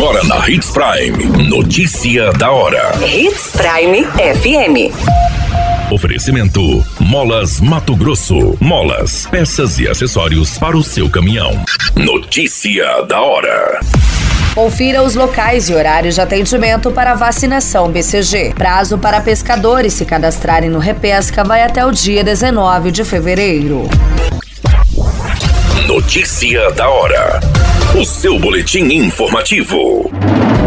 Agora na Hits Prime. Notícia da hora. Hits Prime FM. Oferecimento: Molas Mato Grosso. Molas, peças e acessórios para o seu caminhão. Notícia da hora. Confira os locais e horários de atendimento para vacinação BCG. Prazo para pescadores se cadastrarem no Repesca vai até o dia 19 de fevereiro. Notícia da hora. O seu boletim informativo.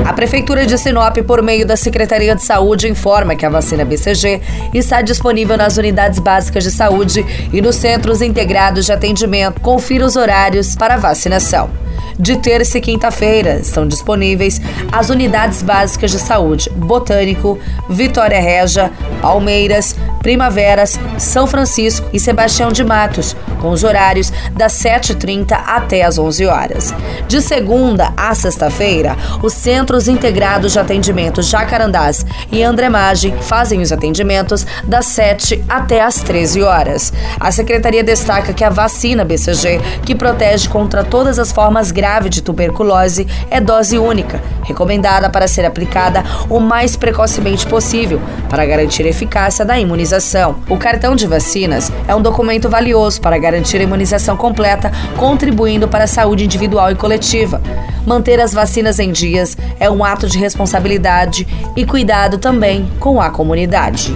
A Prefeitura de Sinop, por meio da Secretaria de Saúde, informa que a vacina BCG está disponível nas unidades básicas de saúde e nos centros integrados de atendimento. Confira os horários para vacinação. De terça e quinta-feira estão disponíveis as unidades básicas de saúde Botânico, Vitória Regia, Palmeiras, Primaveras, São Francisco e Sebastião de Matos, com os horários das 7h30 até as 11 horas. De segunda a sexta-feira, os Centros Integrados de Atendimento Jacarandás e Andremagem fazem os atendimentos das 7 até as 13 horas. A secretaria destaca que a vacina BCG, que protege contra todas as formas graves grave de tuberculose é dose única, recomendada para ser aplicada o mais precocemente possível para garantir a eficácia da imunização. O cartão de vacinas é um documento valioso para garantir a imunização completa, contribuindo para a saúde individual e coletiva. Manter as vacinas em dias é um ato de responsabilidade e cuidado também com a comunidade.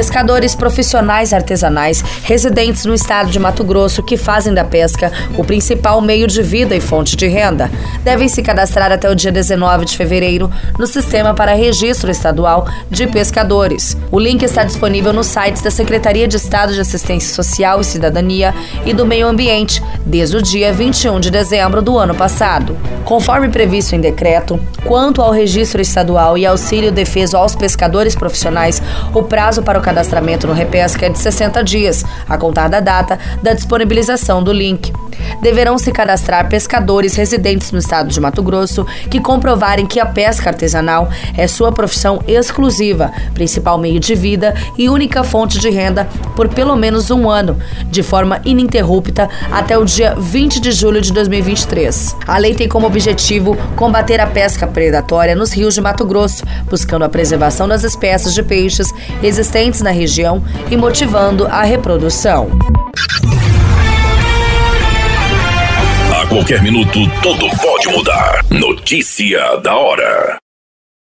Pescadores profissionais artesanais residentes no estado de Mato Grosso que fazem da pesca o principal meio de vida e fonte de renda devem se cadastrar até o dia 19 de fevereiro no Sistema para Registro Estadual de Pescadores. O link está disponível nos sites da Secretaria de Estado de Assistência Social e Cidadania e do Meio Ambiente desde o dia 21 de dezembro do ano passado. Conforme previsto em decreto, quanto ao registro estadual e auxílio defeso aos pescadores profissionais, o prazo para o cadastramento no Repesca é de 60 dias, a contar da data da disponibilização do link. Deverão se cadastrar pescadores residentes no estado de Mato Grosso que comprovarem que a pesca artesanal é sua profissão exclusiva, principal meio de vida e única fonte de renda por pelo menos um ano, de forma ininterrupta até o dia 20 de julho de 2023. A lei tem como objetivo combater a pesca predatória nos rios de Mato Grosso, buscando a preservação das espécies de peixes existentes na região e motivando a reprodução. A qualquer minuto, tudo pode mudar. Notícia da hora.